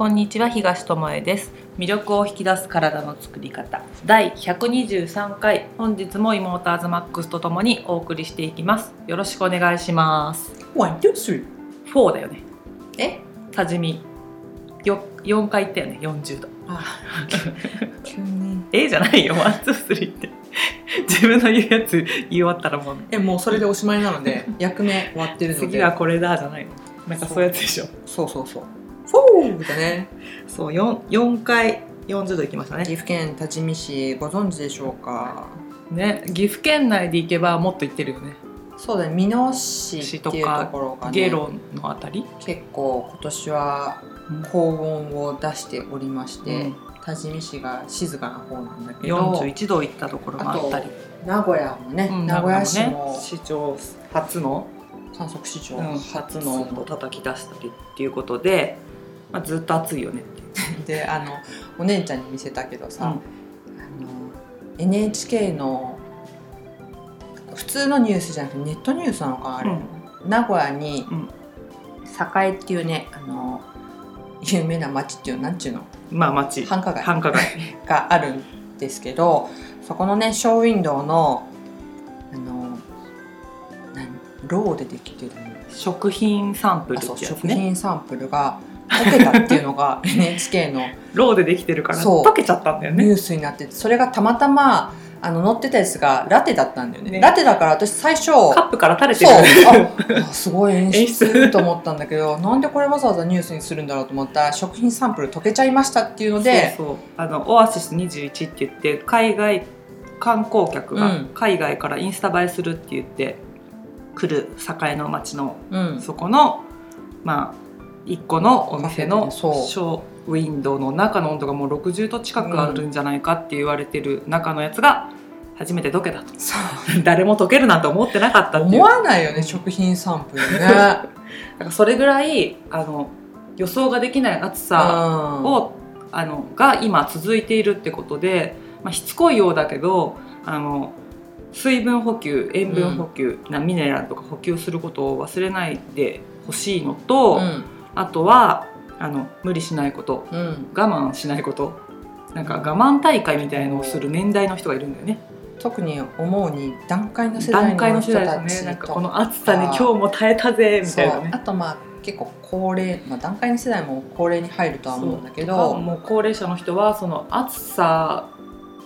こんにちは東智恵です。魅力を引き出す体の作り方。第123回本日もイモーターズマックスとともにお送りしていきます。よろしくお願いします。 One, two, three。4だよね。え？多治見。よ4回行ったよね40度。あ、急に。えじゃないよ。 one two three って。自分の言うやつ言い終わったらもう。え、もうそれでおしまいなので、役目終わってるので。次はこれだじゃないの。なんかそういうやつでしょ。そうそうそう。フォーだね。そう 4, 4回40度行きましたね岐阜県多治見市、ご存知でしょうか？ね岐阜県内で行けばもっと行ってるよねそうだね、美濃市っていうところがね。ゲロのあたり、結構今年は高温を出しておりまして、うん多治見市が静かな方なんだけど。41度行ったところもあったり、名古屋もね、うん名古屋市もね市長初の、観測史上うん初の温度を叩き出したりっていうことで、まあ、ずっと暑いよね。であのお姉ちゃんに見せたけどさ、うん。あの NHK の普通のニュースじゃなくてネットニュースなのかなあれ、名古屋にうん。栄っていうねあの有名な町っていうのなんちゅうの？まあ町繁華街。繁華街。があるんですけどそこのねショーウィンドウのあの何ローでできてる食品サンプルってやつね。食品サンプルが溶けたっていうのが NHK のローでできてるからそう。溶けちゃったんだよね。ニュースになっててそれがたまたまあの載ってたやつがラテだったんだよね。ね。ラテだから私最初カップから垂れてそう。るああすごい演 演出出と思ったんだけどなんでこれわざわざニュースにするんだろうと思ったら食品サンプル溶けちゃいましたっていうのでそうそうあのオアシス21って言って海外観光客がうん。海外からインスタ映えするって言って来る栄の町のうん。そこのまあ一個のお店のショーウィンドウの中の温度がもう60度近くあるんじゃないかって言われてる中のやつが初めて溶けたと。そう。誰も溶けるなんて思ってなかったって思わないよね食品サンプルね。だからそれぐらいあの予想ができない暑さを、あのが今続いているってことで、まあ、しつこいようだけどあの水分補給塩分補給、なミネラルとか補給することを忘れないでほしいのと、うんあとはあの無理しないこと。うん。我慢しないこと。なんか我慢大会みたいのをする年代の人がいるんだよね。特に思うに段階の世代段階のの人世代たちね。なんかとこの暑さに今日も耐えたぜみたいなね。あとまあ結構高齢、まあ、段階の世代も高齢に入るとは思うんだけどもう高齢者の人はその暑さ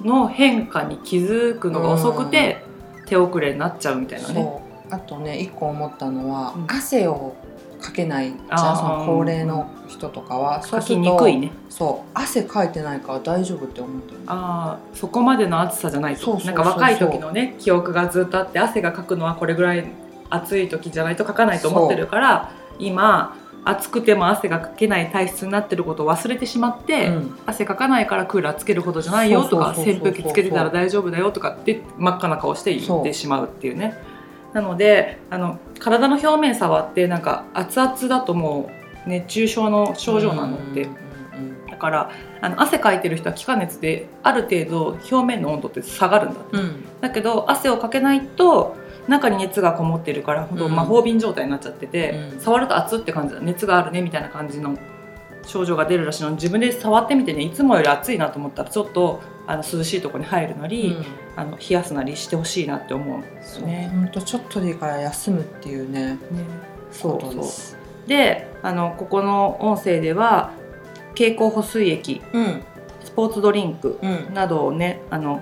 の変化に気づくのが遅くて手遅れになっちゃうみたいなね。あとね一個思ったのは、うん。汗をかけないじゃあその高齢の人とかは。そうするとにくいね。そう。汗かいてないから大丈夫って思ってるああそこまでの暑さじゃないと。そうそうそうなんか若い時のね記憶がずっとあって汗がかくのはこれぐらい暑い時じゃないとかかないと思ってるから今暑くても汗がかけない体質になってることを忘れてしまって、うん。汗かかないからクーラーつけるほどじゃないよとか扇風機つけてたら大丈夫だよとかって真っ赤な顔して言ってしまうっていうねなのであの体の表面触ってなんか熱々だともう熱中症の症状なのって、だからあの汗かいてる人は気化熱である程度表面の温度って下がるんだって、うんうん。だけど汗をかけないと中に熱がこもってるからほんとうん。魔法瓶状態になっちゃってて、うん。触ると熱って感じだ。熱があるねみたいな感じの症状が出るらしいの。自分で触ってみてねいつもより暑いなと思ったらちょっとあの涼しいところに入るなり、うん。あの冷やすなりしてほしいなって思う。んですよね。ほんとちょっとでいいから休むっていうねそうですであのここの音声では経口補水液うん。スポーツドリンクうん。などをねあの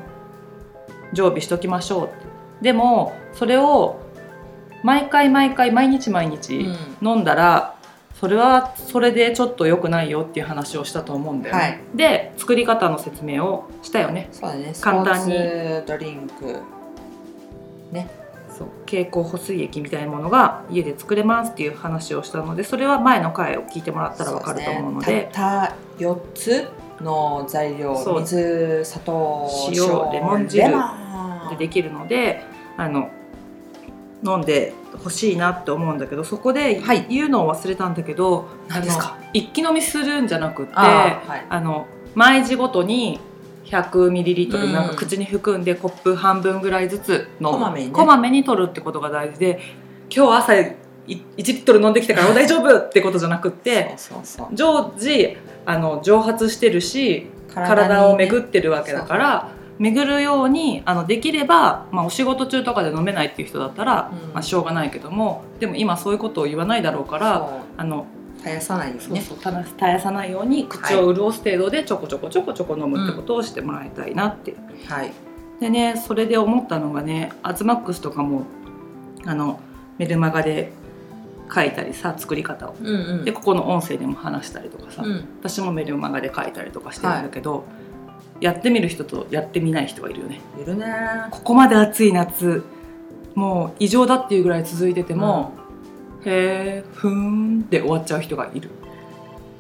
常備しときましょう。でもそれを毎回毎回毎日毎日飲んだら、それはそれでちょっと良くないよっていう話をしたと思うんだよね、はい。で作り方の説明をしたよね。そうだね。簡単に。ドリンク。そう。経口補水液みたいなものが家で作れますっていう話をしたのでそれは前の回を聞いてもらったら分かると思うので。ね。たった4つの材料。水砂糖塩レモン汁でできるのであの飲んでほしいなって思うんだけどそこではい。言うのを忘れたんだけど、何ですか？あの一気飲みするんじゃなくてあーはい。あの毎時ごとに 100ml うん。なんか口に含んでコップ半分ぐらいずつのこまめにね。こまめに取るってことが大事で今日朝1リットル飲んできたから 大丈夫ってことじゃなくって常時あの蒸発してるし体を巡ってるわけだから。巡るようにあのできれば、まあ、お仕事中とかで飲めないっていう人だったら、うん、まあ、しょうがないけどもでも今そういうことを言わないだろうからあの絶やさないように、ね、そうそう絶やさないように口を潤す程度でちょこちょこちょこちょこ飲むってことをしてもらいたいなって。はい、でねそれで思ったのがねアズマックスとかもあのメルマガで書いたりさ作り方を、うんうん、でここの音声でも話したりとかさ、うん、私もメルマガで書いたりとかしてるんだけど、はい、やってみる人とやってみない人がいるよね。いるね。ここまで暑い夏もう異常だっていうぐらい続いてても、うん、へえふーんって終わっちゃう人がいる。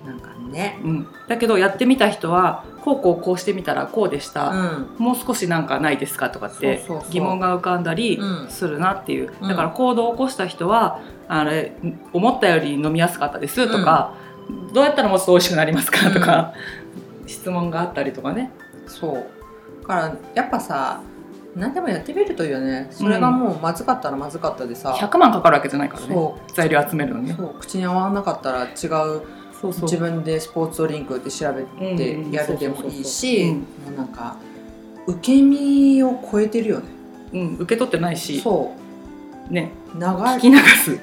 なんかね、うん、だけどやってみた人はこうこうこうしてみたらこうでした、うん、もう少しなんかないですかとかって疑問が浮かんだりするなっていう、うん、だから行動を起こした人はあれ思ったより飲みやすかったですとか、うん、どうやったらもっと美味しくなりますかとか、質問があったりとかね。そう。だからやっぱさ何でもやってみるといいよね。それがもうまずかったらまずかったでさ、100万かかるわけじゃないからね。材料集めるのに口に合わなかったら違うそうそう。自分でスポーツドリンクって調べてやるでもいいしもうなんか受け身を超えてるよね、うん、受け取ってないし。そう。ね。流れ聞き流す。流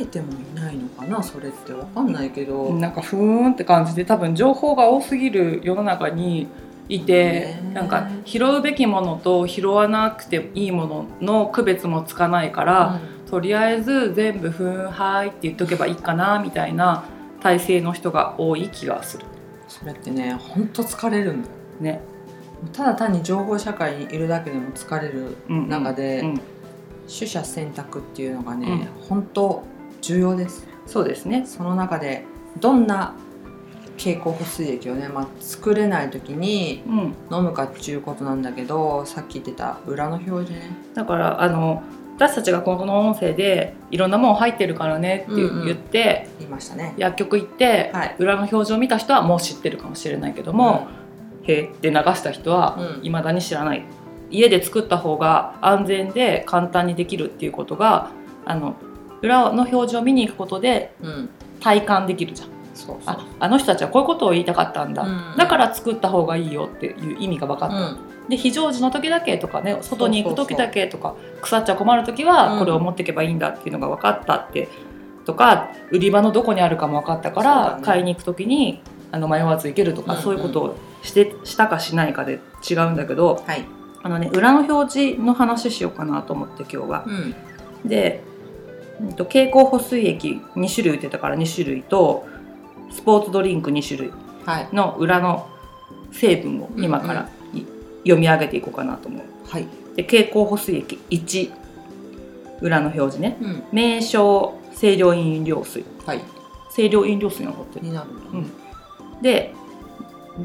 れてもいないのかなそれって。分かんないけど。なんかふーんって感じで多分情報が多すぎる世の中にいてなんか拾うべきものと拾わなくていいものの区別もつかないから、うん、とりあえず全部「ふーんはい」って言っとけばいいかなみたいな体制の人が多い気がする。それってねほんと疲れるんだよ。ね。ただ単に情報社会にいるだけでも疲れる中で、うんうん、取捨選択っていうのがね、うん、本当重要ですそうですねその中でどん。な経口補水液をね、まあ、作れない時に飲むかっていうことなんだけど、さっき言ってた裏の表示ね。だからあの私たちがこの音声でいろんなもん入ってるからねって言って、言いましたね。薬局行って、はい、裏の表示を見た人はもう知ってるかもしれないけども、うん、へえって流した人はいまだに知らない、家で作った方が安全で簡単にできるっていうことがあの裏の表示を見に行くことで体感できるじゃん。そうああの人たちはこういうことを言いたかったんだ、うん、だから作った方がいいよっていう意味が分かった、うん、で非常時の時だけとかね外に行く時だけとか腐っちゃ困る時はこれを持っていけばいいんだっていうのが分かったって、とか売り場のどこにあるかも分かったから、ね、買いに行く時にあの迷わず行けるとか、うんうん、そういうことをしてしたかしないかで違うんだけど、はい、あのね裏の表示の話しようかなと思って今日は。で経口補水液2種類売ってたから2種類とスポーツドリンク2種類の裏の成分を今から読み上げていこうかなと思う。はい、で経口補水液1裏の表示ね、うん、名称清涼飲料水、はい、清涼飲料水が残って。る。になる、うん、で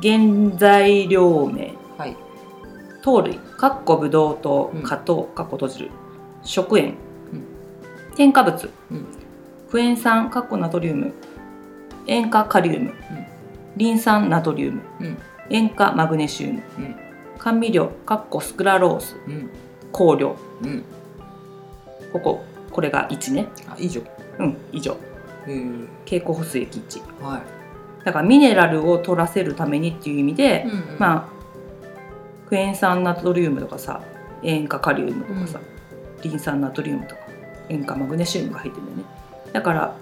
原材料名、はい、糖類。かっこぶどうと果糖かっこ閉じる食塩、うん、添加物、うん、クエン酸。かっこナトリウム塩化カリウム、リン酸ナトリウム、塩化マグネシウム、甘味料かっこスクラロース、香料、こここれが1ね。あ以上。うん以上。経口補水液1、はい、だからミネラルを取らせるためにっていう意味で、うんうん、まあクエン酸ナトリウムとかさ塩化カリウムとかさ、うん、リン酸ナトリウムとか塩化マグネシウムが入ってるんだよね。だから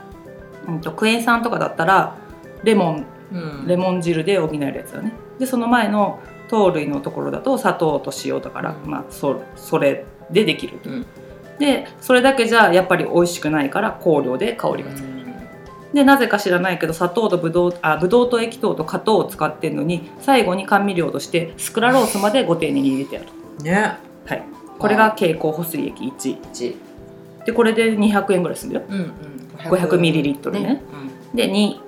うんと、クエン酸とかだったらレモン、うん、レモン汁で補えるやつだね。でその前の糖類のところだと砂糖と塩だから、うん、まあそそれでできると、うん、でそれだけじゃやっぱり美味しくないから香料で香りがつく、でなぜか知らないけど砂糖とブドウあブドウと液糖と果糖を使ってるのに最後に甘味料としてスクラロースまでご丁寧に入れてある。ね。はい。これが経口補水液 1, 1でこれで200円ぐらいするんだよ、うんうん500ミリリットルね。で2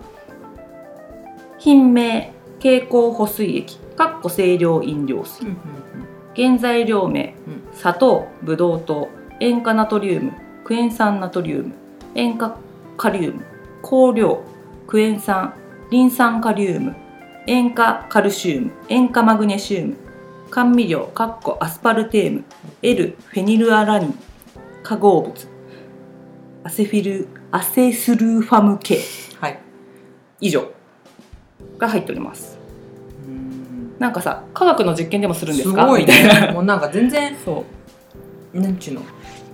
品名経口補水液かっこ清涼飲料水、原材料名、砂糖ブドウ糖塩化ナトリウムクエン酸ナトリウム塩化カリウム香料クエン酸リン酸カリウム塩化カルシウム塩化マグネシウム甘味料かっこアスパルテーム L フェニルアラニン化合物アセフィルアセスルーファム系。はい。以上。が入っております。なんかさ科学の実験でもするんですか？すごいみたいな。ねもうなんか全然そう。なんちゅうの？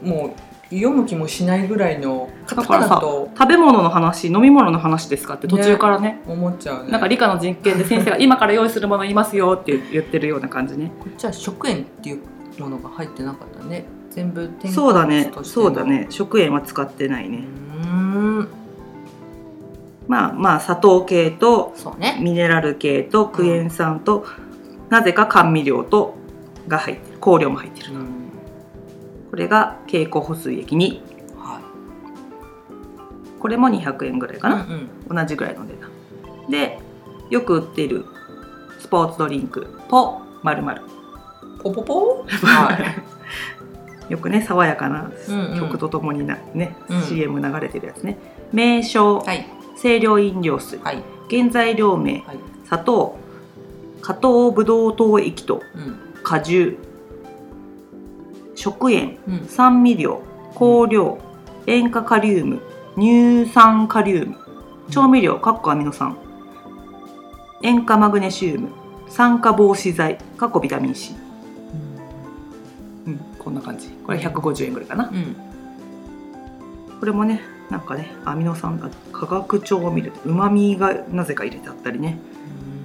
もう読む気もしないぐらいのカタカナと。食べ物の話飲み物の話ですか？って途中からね。思っちゃうね。なんか理科の実験で先生が今から用意するもの言いますよって言ってるような感じね。こっちは食塩っていうものが入ってなかったね全部添加物そうだね。そうだね。食塩は使ってないうねーん。まあまあ砂糖系とそうね。ミネラル系とクエン酸と、なぜか甘味料とが入ってる。香料も入ってるうん。これが経口補水液に。はこれも200円ぐらいかいな、うん同じぐらいの値段。でよく売っているスポーツドリンクポまるまる。ポポポ？はいよくね爽やかな曲とともにな、ね、うん。CM 流れてるやつね。名称、はい。清涼飲料水。はい。原材料名はい。砂糖加糖ブドウ糖液とうん。果汁食塩うん。酸味料香料塩化カリウム乳酸カリウム調味料かっこアミノ酸塩化マグネシウム酸化防止剤かっこビタミン C、うん、こんな感じ。これ150円ぐらいかな。うん。これもねなんかねアミノ酸が化学調味料うまみがなぜか入れてあったりね。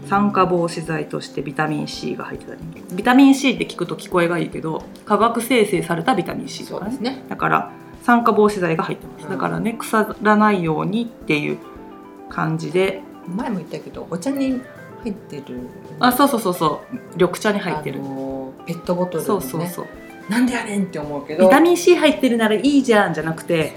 酸化防止剤としてビタミン C が入ってたり。ビタミン C って聞くと聞こえがいいけど化学生成されたビタミン C とかね。ね。だから酸化防止剤が入ってます、うん。だからね腐らないようにっていう感じで。前も言ったけどお茶に入ってる。あそうそうそうそう。緑茶に入ってる。あのペットボトルそうそうそうなんでやねんって思うけど。ビタミン C 入ってるならいいじゃんじゃなくて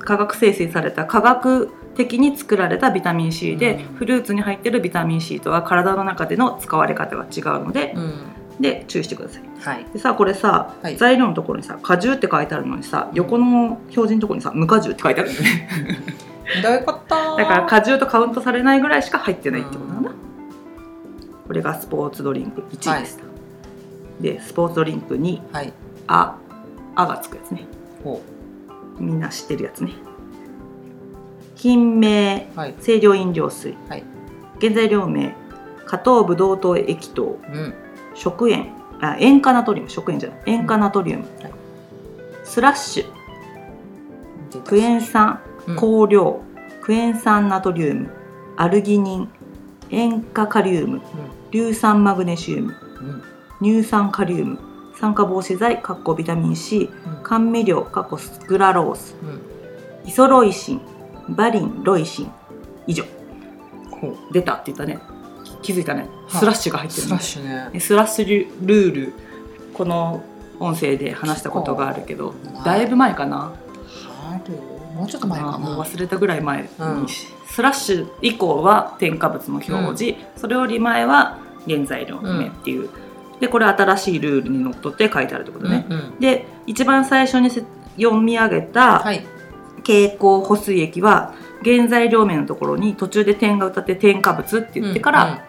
化学生成された化学的に作られたビタミン C で、うん。フルーツに入ってるビタミン C とは体の中での使われ方が違うので、うん。で注意してください。はい。でさこれさ、はい。材料のところにさ果汁って書いてあるのにさ横の表示のところにさ無果汁って書いてあるよね。どういうこと。だから果汁とカウントされないぐらいしか入ってないってことなんだ、うこれがスポーツドリンク1位でした、でスポーツドリンク2はい。ああがつくやつね。ほみんな知ってるやつね。品名うはい。清涼飲料水、はい。原材料名加糖ブドウ糖液糖うん。食塩。あ塩化ナトリウム。食塩じゃない。塩化ナトリウム、はい。スラッシュ。出た。クエン酸。うん。香料、クエン酸ナトリウム。アルギニン。塩化カリウム。硫酸マグネシウム。うん乳酸カリウム酸化防止剤かっこビタミン C うん。甘味料かっこスクラロースうん。イソロイシンバリンロイシン以上。出たって言ったね。気づいたね。はい。スラッシュが入ってるね。スラッシュね。でスラッシュルールこの音声で話したことがあるけどはい。だいぶ前かな。春？もうちょっと前かまあもうな忘れたぐらい前に、うん。スラッシュ以降は添加物の表示、それより前は原材料名っていう、でこれ新しいルールにのっとって書いてあるってことね、うんうん。で一番最初にせ読み上げたはい。蛍光補水液は原材料名のところに途中で点が歌って添加物って言ってから、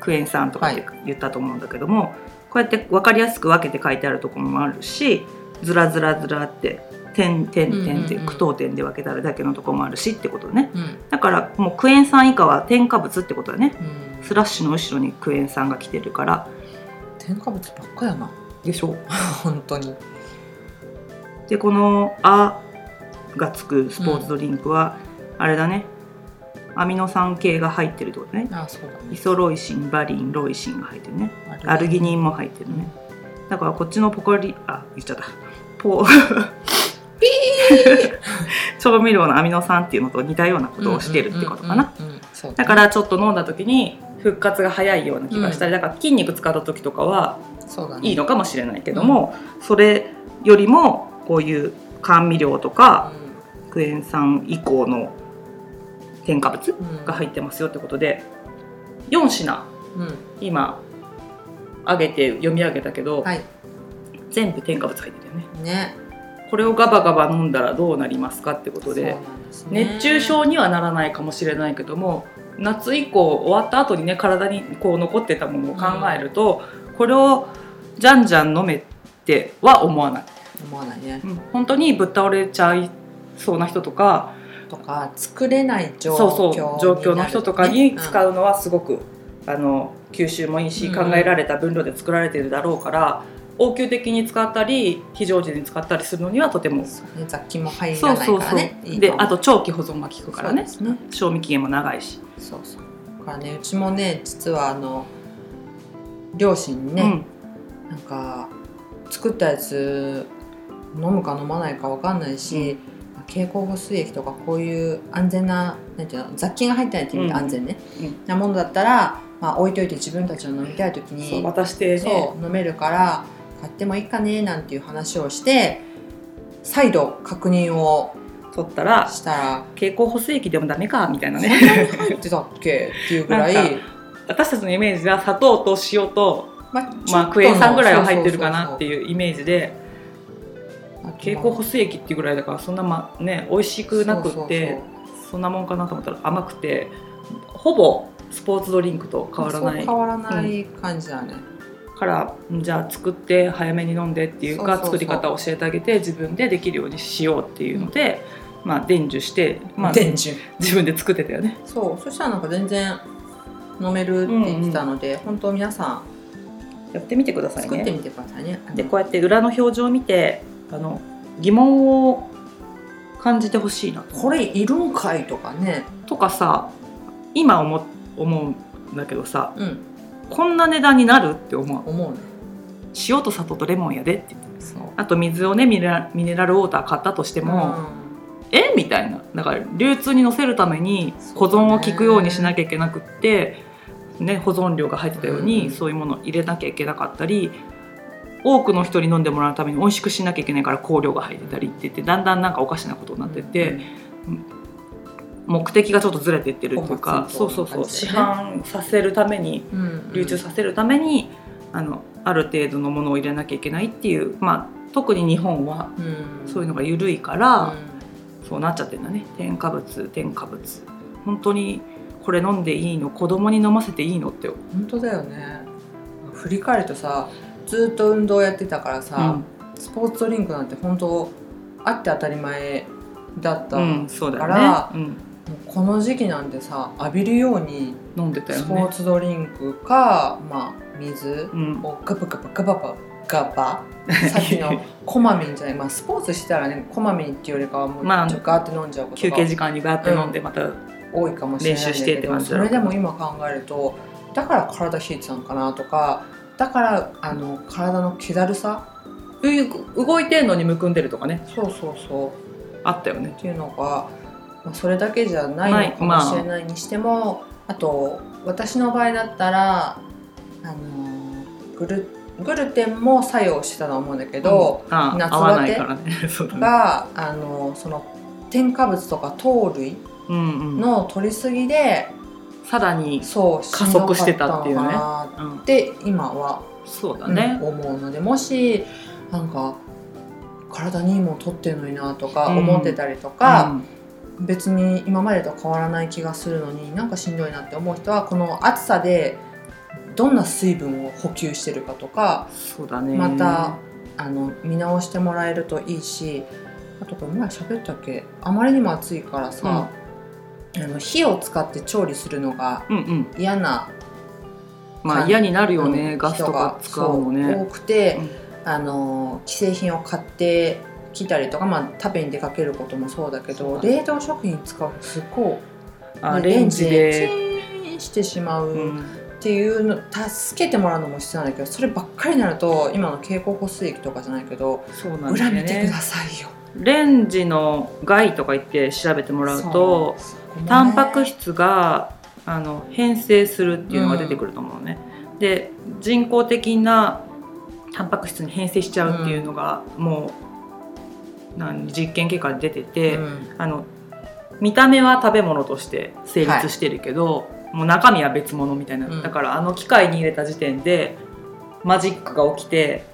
クエン酸とかって言ったと思うんだけども、こうやって分かりやすく分けて書いてあるところもあるしずらずらずらって点点点って句読点で分けてあるだけのところもあるしってことね。うん。うんだからもうクエン酸以下は添加物ってことだね。うん。スラッシュの後ろにクエン酸が来てるから添加物ばっかやな。でしょ。本当に。でこの「あ」がつくスポーツドリンクは、あれだね。アミノ酸系が入ってるってことね。あそうだね。イソロイシンバリンロイシンが入ってるね。アルギニンも入ってるね。だからこっちのポカリあ言っちゃった。ポ 調味料のアミノ酸っていうのと似たようなことをしてるってことかな。だからちょっと飲んだ時に復活が早いような気がしたり、だから筋肉使った時とかはいいのかもしれないけども、それよりもこういう甘味料とかクエン酸以降の添加物うんが入ってますよってことで4品うん。今上げて読み上げたけど、はい。全部添加物入ってるよね。ね。これをガバガバ飲んだらどうなりますかってことでね。熱中症にはならないかもしれないけども夏以降終わった後にね体にこう残ってたものを考えると、これをじゃんじゃん飲めっては思わない、思わないね。うん、本当にぶっ倒れちゃいそうな人とかとか作れない状況状況の人とかに使うのはすごく、うん、あの吸収もいいし、考えられた分量で作られているだろうから。応急的に使ったり非常時に使ったりするのにはとても、ね、雑菌も入らないからね。であと長期保存が効くからね、ね、賞味期限も長いし。そうそう。だからねうちもね実はあの両親にね、うん、なんか作ったやつ飲むか飲まないか分かんないし、うん、経口補水液とかこういう安全ななんていうの雑菌が入ってないって意味で安全ね、うん、なものだったら、まあ、置いといて自分たちの飲みたい時に渡して、ね、そう飲めるから買ってもいいかねなんていう話をして再度確認を取ったらしたら経口補水液でもダメかみたいなね。入ってたっけ？っていうぐらい。私たちのイメージは砂糖と塩と、まあ、まあ、クエン酸ぐらいは入ってるかなっていうイメージで経口補水液っていうぐらいだからそんなまね美味しくなくってそんなもんかなと思ったら甘くてほぼスポーツドリンクと変わらない。変わらない感じだね、うんからじゃあ作って早めに飲んでっていうか作り方を教えてあげて自分でできるようにしようっていうので、うん、まあ伝授して、まあ、伝授。自分で作ってたよね。そう。そしたらなんか全然飲めるって言ってたので、うんうん、本当皆さんやってみてくださいね。作ってみてくださいね。でこうやって裏の表情を見てあの疑問を感じてほしいなこれいるんかいとかね。とかさ今思思うんだけどさ、うん、こんな値段になるって思う。思うね。塩と砂糖とレモンやでって。あと水をねミネラミネラルウォーター買ったとしても、うん、え？みたいな。だから流通に乗せるために保存を効くようにしなきゃいけなくって、ね、保存量が入ってたように、うん、そういうものを入れなきゃいけなかったり多くの人に飲んでもらうために美味しくしなきゃいけないから香料が入ってたりって言ってだんだんなんかおかしなことになってて、うん、目的がちょっとずれていってるっていうか、そうそうそう。市販させるために、流通させるためにあのある程度のものを入れなきゃいけないっていう、まあ、特に日本はそういうのが緩いから、そうなっちゃってるんだね。添加物添加物。本当にこれ飲んでいいの？子供に飲ませていいのって。本当だよね。振り返るとさずっと運動やってたからさ、うん、スポーツドリンクなんて本当あって当たり前だったから、うんそうだよね、この時期なんてさ浴びるように飲んでたよね。スポーツドリンクか、まあ、水をガバガバガババガバさっきの こまめにじゃない、まあ、スポーツしたらねこまめにっていうよりかはもうガーって飲んじゃうことが、休憩時間にガーって飲んでまた、多いかもしれないけどそれでも今考えるとだから体冷えてたのかなとかだからあの体の気だるさ動いてんのにむくんでるとかね。そうそうそう。あったよね。っていうのがまあ、それだけじゃないのかもしれないにしても、まあ、あと私の場合だったらあのグルグルテンも作用してたと思うんだけど、うん、夏バテ が、ね。あのその添加物とか糖類の取りすぎで、うんうん、さらに加速してたっていうね。で今はそうだね、うん、思うのでもしなんか体にいいもの取ってるのになとか思ってたりとか、うん別に今までと変わらない気がするのになんかしんどいなって思う人はこの暑さでどんな水分を補給してるかとかそうだね。またあの見直してもらえるといいしあとこれ前喋ったっけ？あまりにも暑いからさ、うん、あの火を使って調理するのが嫌な、うん。うん、まあ嫌になるよねガスとか使うのね。多くて、うん、あの既製品を買って来たりとか、まあ、食べに出かけることもそうだけど冷凍食品使うとすごいあレンジでチンしてしまう。っていうの助けてもらうのも必要なんだけどそればっかりになると今の経口補水液とかじゃないけどそうなん、ね、裏見てくださいよ。レンジの害とか言って調べてもらうとう、ね、タンパク質があの変性するっていうのが出てくると思うね、うん、で人工的なタンパク質に変性しちゃうっていうのが、もう実験結果で出てて、うん、あの見た目は食べ物として成立してるけど、はい、もう中身は別物みたいな、うん、だからあの機械に入れた時点でマジックが起きて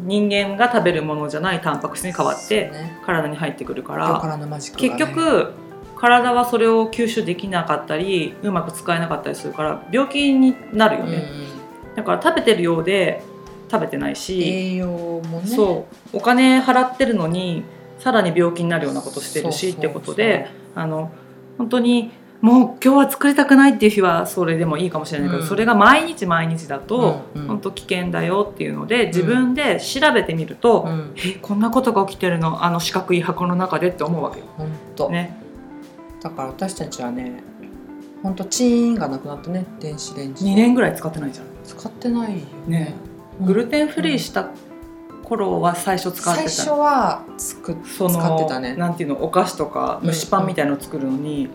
人間が食べるものじゃないタンパク質に変わって体に入ってくるから、ね、結局体はそれを吸収できなかったりうまく使えなかったりするから病気になるよね、うん、だから食べてるようで食べてないし栄養もね。そう。お金払ってるのにさらに病気になるようなことしてるしってことであの本当にもう今日は作りたくないっていう日はそれでもいいかもしれないけど、うん、それが毎日毎日だと、うんうん、本当危険だよっていうので自分で調べてみると、うん、えこんなことが起きてるの？あの四角い箱の中でって思うわけよ。本当。ね、だから私たちはね本当チーンがなくなったね。電子レンジ2年ぐらい使ってないじゃん。使ってないよね。ね。グルテンフリーした頃は最初使ってた。最初はつく使ってたね。なんていうのお菓子とか蒸しパンみたいのを作るのに、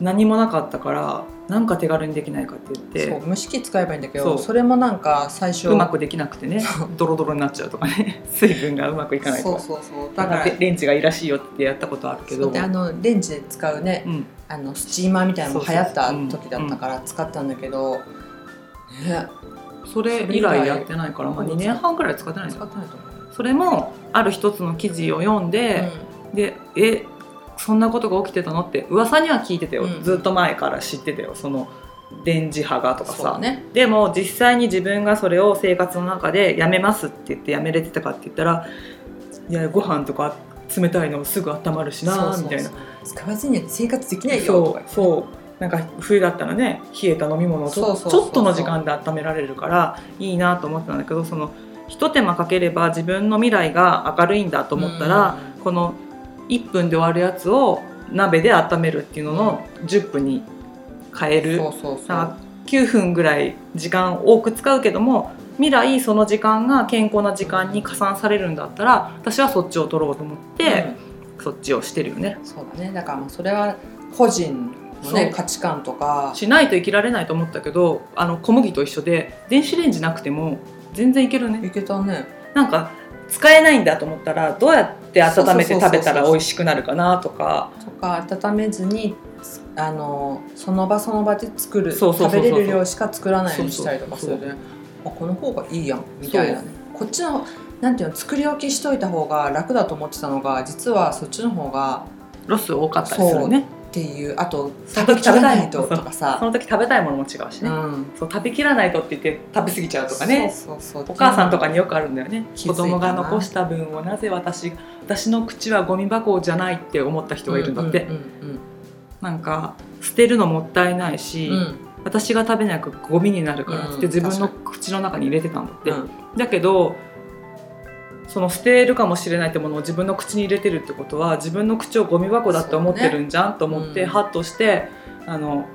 何もなかったからなんか手軽にできないかって言って。そう蒸し器使えばいいんだけどそれもなんか最初うまくできなくてね。ドロドロになっちゃうとかね。水分がうまくいかないとか。そうそうそう。だからレンジがいいらしいよってやったことあるけど。あのレンジで使うね、うん、あのスチーマーみたいなのも流行った時だったから使ったんだけど、ねそれ以来やってないから、まあ、2年半ぐらい使ってない使ってないと思う。それもある一つの記事を読んで、うん、でえそんなことが起きてたのって噂には聞いてたよ、うん、ずっと前から知ってたよ。その電磁波がとかさ、ね、でも実際に自分がそれを生活の中でやめますって言ってやめれてたかって言ったらいやご飯とか冷たいのすぐ温まるしなみたいな。使わずに生活できないよ。そうそうなんか冬だったらね冷えた飲み物をちょっとの時間で温められるからいいなと思ってたんだけどそのひと手間かければ自分の未来が明るいんだと思ったら、この1分で終わるやつを鍋で温めるっていうのの10分に変える、9分ぐらい時間多く使うけども未来その時間が健康な時間に加算されるんだったら私はそっちを取ろうと思って、うん、そっちをしてるよね。そうだね。だからそれは個人のね価値観とか。しないと生きられないと思ったけどあの小麦と一緒で電子レンジなくても全然いけるね。いけたね。なんか使えないんだと思ったらどうやって温めて食べたら美味しくなるかなとか。とか温めずにあのその場その場で作る食べれる量しか作らないようにしたりとかするね。あこの方がいいやんみたいなね。こっちのなんていうの作り置きしといた方が楽だと思ってたのが実はそっちの方がロス多かったりするねっていうあと食べきらないととかさ。その時食べたいものも違うしね、うん、そう食べきらないとって言って食べ過ぎちゃうとかね。お母さんとかによくあるんだよね。子供が残した分をなぜ私私の口はゴミ箱じゃないって思った人がいるんだって、うんうんうんうん、なんか捨てるのもったいないし、うん、私が食べなくゴミになるからって自分の口の中に入れてたんだって、うん、だけどその捨てるかもしれないってものを自分の口に入れてるってことは自分の口をゴミ箱だって思ってるんじゃん、ね、と思って、ハッとしてあの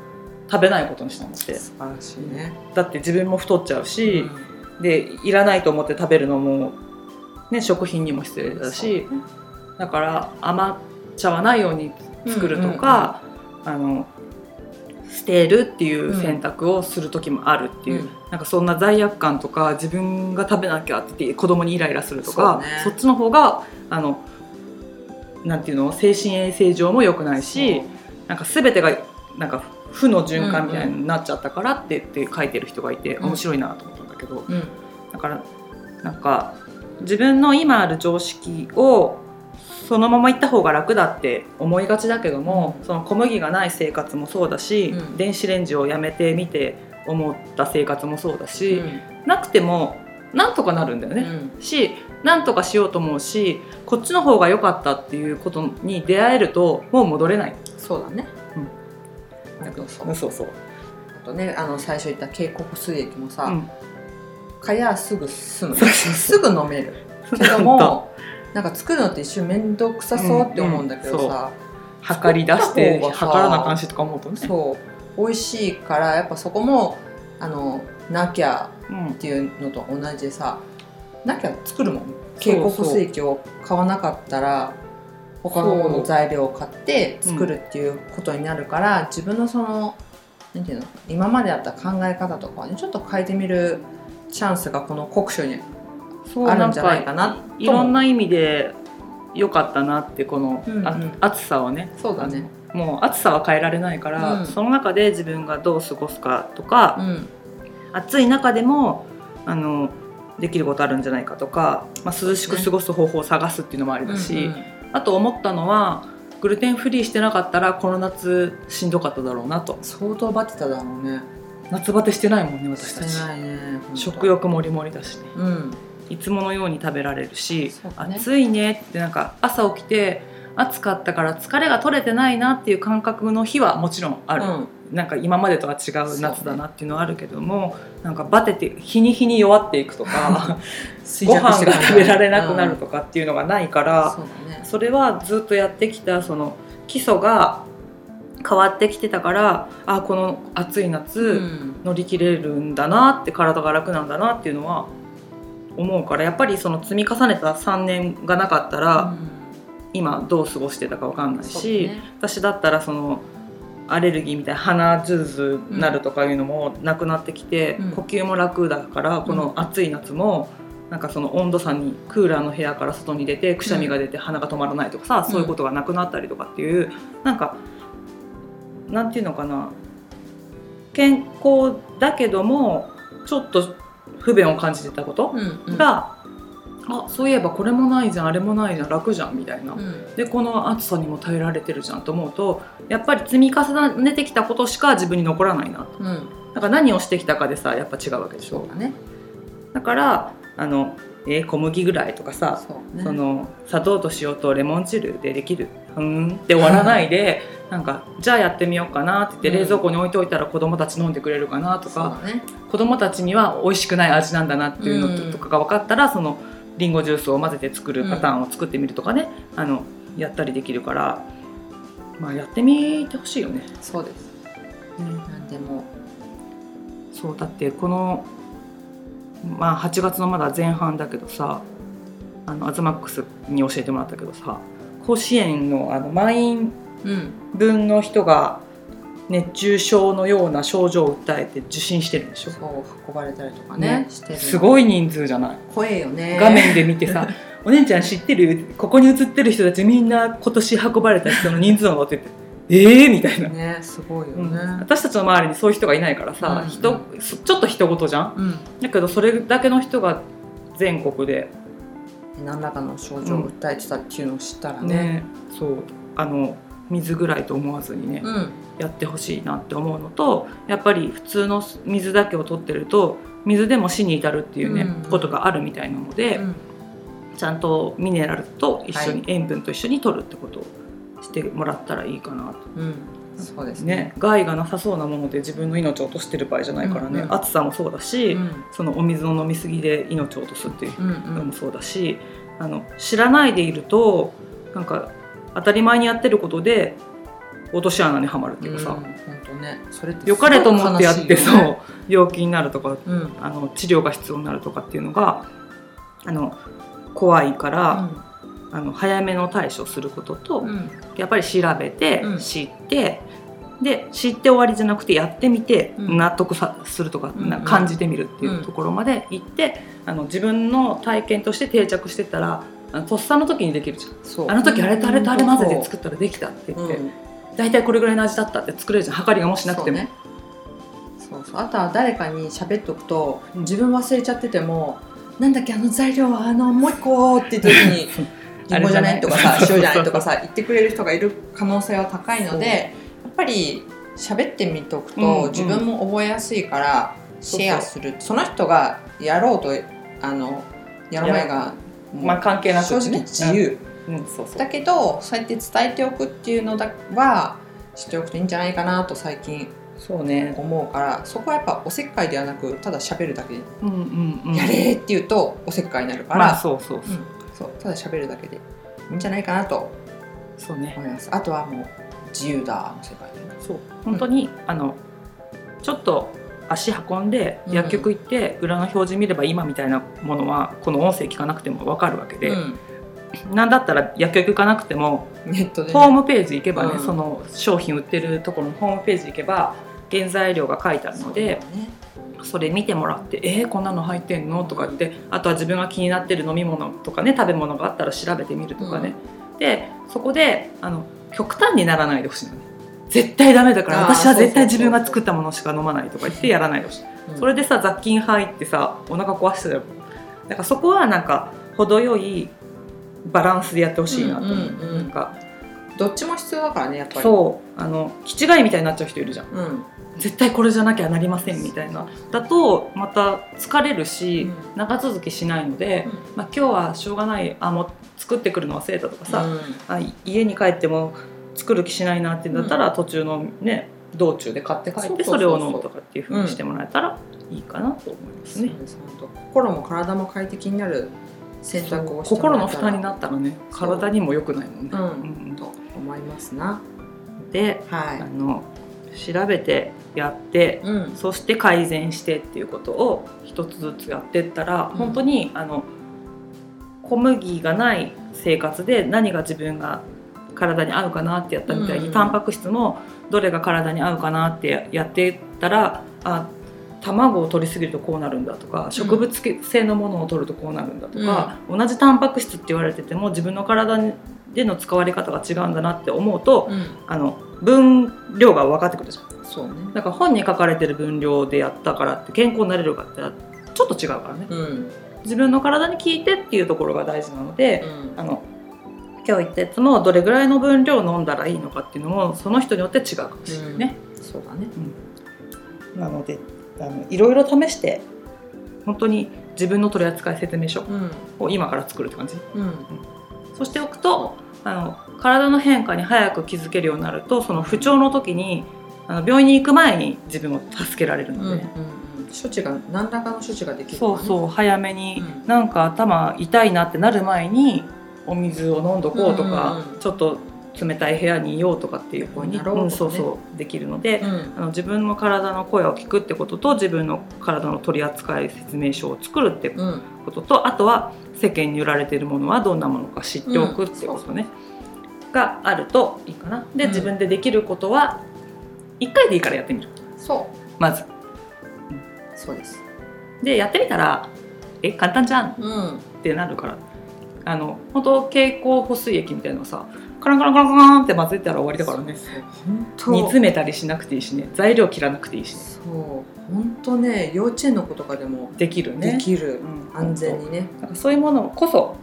食べないことにしたんって。素晴らしいね。だって自分も太っちゃうし、うん、でいらないと思って食べるのも、ね、食品にも失礼だし、ね、だから余っちゃわないように作るとか、うんうんうん、あの捨てるっていう選択をする時もあるっていう、うん、なんかそんな罪悪感とか自分が食べなきゃって子供にイライラするとかそ,、っちの方があのなんていうの精神衛生上も良くないしなんか全てがなんか負の循環みたいになっちゃったからって言って書いてる人がいて面白いなと思ったんだけど、うん、だからなんか自分の今ある常識をそのまま行った方が楽だって思いがちだけども、その小麦がない生活もそうだし、うん、電子レンジをやめてみて思った生活もそうだし、うん、なくてもなんとかなるんだよね、うん、しなんとかしようと思うしこっちの方が良かったっていうことに出会えるともう戻れない。そうだね。うん。だそう。そうそうあとねあの最初言った経口水液もさ、うん、かやすぐすぐ飲める。けども なんか作るのって一瞬面倒くさそうって思うんだけどさ、うん、測り出して測らな感じとか思うとね。そう。美味しいからやっぱそこもあのなきゃっていうのと同じでさ、うん、なきゃ作るもん。経口補正液を買わなかったら他の材料を買って作るっていうことになるから、う。ん、自分のそのなんていうの今まであった考え方とかねちょっと変えてみるチャンスがこの国書にあるんじゃないかないろんな意味で良かったなってこの、うん。うん、暑さはね。そうだね。もう暑さは変えられないから、うん、その中で自分がどう過ごすかとか、うん、暑い中でもあのできることあるんじゃないかとか、まあ、涼しく過ごす方法を探すっていうのもありだし、うんうん、あと思ったのはグルテンフリーしてなかったらこの夏しんどかっただろうなと。相当バテただろうね。夏バテしてないもんね私たち。してないね食欲もりもりだしね、うんいつものように食べられるし、ね、暑いねってなんか朝起きて暑かったから疲れが取れてないなっていう感覚の日はもちろんある、うん、なんか今までとは違う夏だなっていうのはあるけども、ね、なんかバテて日に日に弱っていくとか ご飯が食べられなくなるとかっていうのがないから、うん。そね、それはずっとやってきたその基礎が変わってきてたからあこの暑い夏、乗り切れるんだなって体が楽なんだなっていうのは思うからやっぱりその積み重ねた3年がなかったら、今どう過ごしてたか分かんないし、ね、私だったらそのアレルギーみたいな鼻ズーズーなるとかいうのもなくなってきて、うん、呼吸も楽だからこの暑い夏もなんかその温度差にクーラーの部屋から外に出てくしゃみが出て鼻が止まらないとかさ、そういうことがなくなったりとかっていうなんかなんていうのかな。健康だけどもちょっと不便を感じてたことが、うんうん、あそういえばこれもないじゃんあれもないじゃん楽じゃんみたいな、うん、でこの暑さにも耐えられてるじゃんと思うとやっぱり積み重ねてきたことしか自分に残らないな。と、うん、だから何をしてきたかでさやっぱ違うわけでしょ。だ,、ね、だからあのえー、小麦ぐらいとかさそ、ね,、の砂糖と塩とレモン汁でできる。ふん。って終わらないで なんかじゃあやってみようかなって言って冷蔵庫に置いといたら子供たち飲んでくれるかなとか、ね、子供たちには美味しくない味なんだなっていうのとかが分かったらそのりんごジュースを混ぜて作るパターンを作ってみるとかね、あのやったりできるから、まあ、やってみてほしいよね。そうです、うんでも。そうだってこのまあ8月のまだ前半だけどさあのアズマックスに教えてもらったけどさ甲子園のあの満員分の人が熱中症のような症状を訴えて受診してるんでしょ？そう運ばれたりとかね、ね、してるすごい人数じゃない？怖えよね。画面で見てさ「お姉ちゃん知ってる？ここに写ってる人たちみんな今年運ばれた人の人数なの?」っててえーみたいな、ね、すごいよね、うん、私たちの周りにそういう人がいないからさ、うん、人ちょっと人事じゃん、うん、だけどそれだけの人が全国で何らかの症状を訴えてたっていうのを知ったらね。ね、そうあの水ぐらいと思わずにね、やってほしいなって思うのとやっぱり普通の水だけを取ってると水でも死に至るっていうね、ことがあるみたいなので、ちゃんとミネラルと一緒に、塩分と一緒に取るってこと。をしてもらったらいいかなと。うん。そうですね、ね、害がなさそうなもので自分の命を落としてる場合じゃないからね、うんうん、暑さもそうだし、うん、そのお水を飲みすぎで命を落とすっていうのもそうだし、うんうん、あの知らないでいるとなんか当たり前にやってることで落とし穴にはまるっていうかさ、うん当ね、それ良かれと思ってやって、そう。病気になるとか、うん、あの治療が必要になるとかっていうのがあの怖いから。あの早めの対処することと、うん、やっぱり調べて、知ってで知って終わりじゃなくてやってみて納得さするとか、な感じてみるっていうところまで行って、あの自分の体験として定着してたらとっさの時にできるじゃん。あの時あれとあれとあれ混ぜて作ったらできたって言って、うん、大体これぐらいの味だったって作れるじゃん。はかりがもしなくても。そう、ね。そうそう。あとは誰かに喋っとくと自分忘れちゃっててもなんだっけあの材料はあのもう一個って時に りんごじゃない？とかさ塩じゃない？とかさ言ってくれる人がいる可能性は高いのでやっぱり喋ってみとくと自分も覚えやすいからシェアする。その人がやろうとあのやる前がまあ関係なく正直自由、だけどそうやって伝えておくっていうのだは知っておくといいんじゃないかなと最近そうね。思うからそこはやっぱおせっかいではなくただ喋るだけで、うんうん、やれって言うとおせっかいになるから、まあ、そうそうそう、うんそうただ喋るだけでいいんじゃないかなとそうね。思います。あとはもう自由だの世界でそう。本当に、うん、あのちょっと足運んで薬局行って裏の表示見れば今みたいなものはこの音声聞かなくても分かるわけで、うん、なんだったら薬局行かなくてもネットで、ね、ホームページ行けばね、うん、その商品売ってるところのホームページ行けば原材料が書いてあるので、ね、それ見てもらって「えー、こんなの入ってんの?」とかってあとは自分が気になってる飲み物とかね食べ物があったら調べてみるとかね、うん、でそこであの極端にならないでほしいのね。絶対ダメだから私は絶対自分が作ったものしか飲まないとか言ってやらないでほしい、うん、それでさ雑菌入ってさお腹壊してたよ。だからそこはなんか程よいバランスでやってほしいなと思う,、なんかどっちも必要だからねやっぱり。そう。あの気違いみたいになっちゃう人いるじゃん。うん。絶対これじゃなきゃなりませんみたいな。だとまた疲れるし、うん。長続きしないので、まあ、今日はしょうがないあもう作ってくるの忘れたとかさ、うん。あ家に帰っても作る気しないなって言うんだったら、途中のね道中で買って帰ってそれを飲むとかっていうふうにしてもらえたらいいかなと思いますね。そうです本当。心も体も快適になる選択をし心の負担になったらね体にも良くないもんね。うんうん。と思いますな。で、はい。あの調べてやってうん。そして改善してっていうことを一つずつやってったら、うん。本当にあの小麦がない生活で何が自分が体に合うかなってやったみたいに、うん。タンパク質もどれが体に合うかなってやってったらあ卵を取りすぎるとこうなるんだとか植物性のものを取るとこうなるんだとか、同じタンパク質って言われてても自分の体での使われ方が違うんだなって思うと、うん。あの分量が分かってくるじゃん。そうね。だから本に書かれてる分量でやったからって健康になれるかってちょっと違うからね。うん。自分の体に効いてっていうところが大事なので、うん。あの今日言ったやつもどれぐらいの分量飲んだらいいのかっていうのもその人によって違うかもしれないね、そうだね。なのであのいろいろ試して本当に自分の取扱説明書うん。を今から作るって感じ。うん。そうしておくとあの体の変化に早く気づけるようになるとその不調の時にあの病院に行く前に自分を助けられるので、うんうん処置が何らかの処置ができるそうそう早めに、うん。なんか頭痛いなってなる前にお水を飲んどこうとか、うんうんうん。ちょっと冷たい部屋にいようとかっていうふうに、うんそうそうできるので、うん。あの自分の体の声を聞くってことと自分の体の取扱説明書を作るってうん。こととあとは世間に売られているものはどんなものか知っておくってことね、があるといいかな。で、うん。自分でできることは1回でいいからやってみる。そまず。うそうです。でやってみたら「え簡単じゃん」うん。ってなるから。あの本当経口補水液みたいなのさカランカランカランカランって混ぜたら終わりだからね。煮詰めたりしなくていいしね。材料切らなくていいしね。そう。本当ね幼稚園の子とかでもできるね。できる、うん。安全にね。かそういうものこそ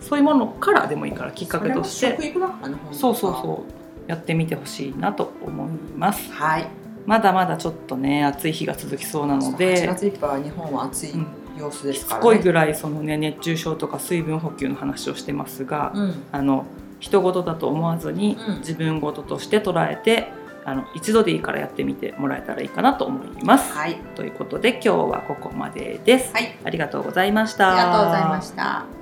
そういうものからでもいいからきっかけとして。食育だからね本当そうそうそう。やってみてほしいなと思います。はい。まだまだちょっとね暑い日が続きそうなの8で月いっぱいは日本は暑いうん。様子ですしつから、ね。こいぐらいそのね熱中症とか水分補給の話をしてますが、うん。あの人事だと思わずに、うん自分事として捉えてあの一度でいいからやってみてもらえたらいいかなと思います。はいということで今日はここまでです。はいありがとうございました。ありがとうございました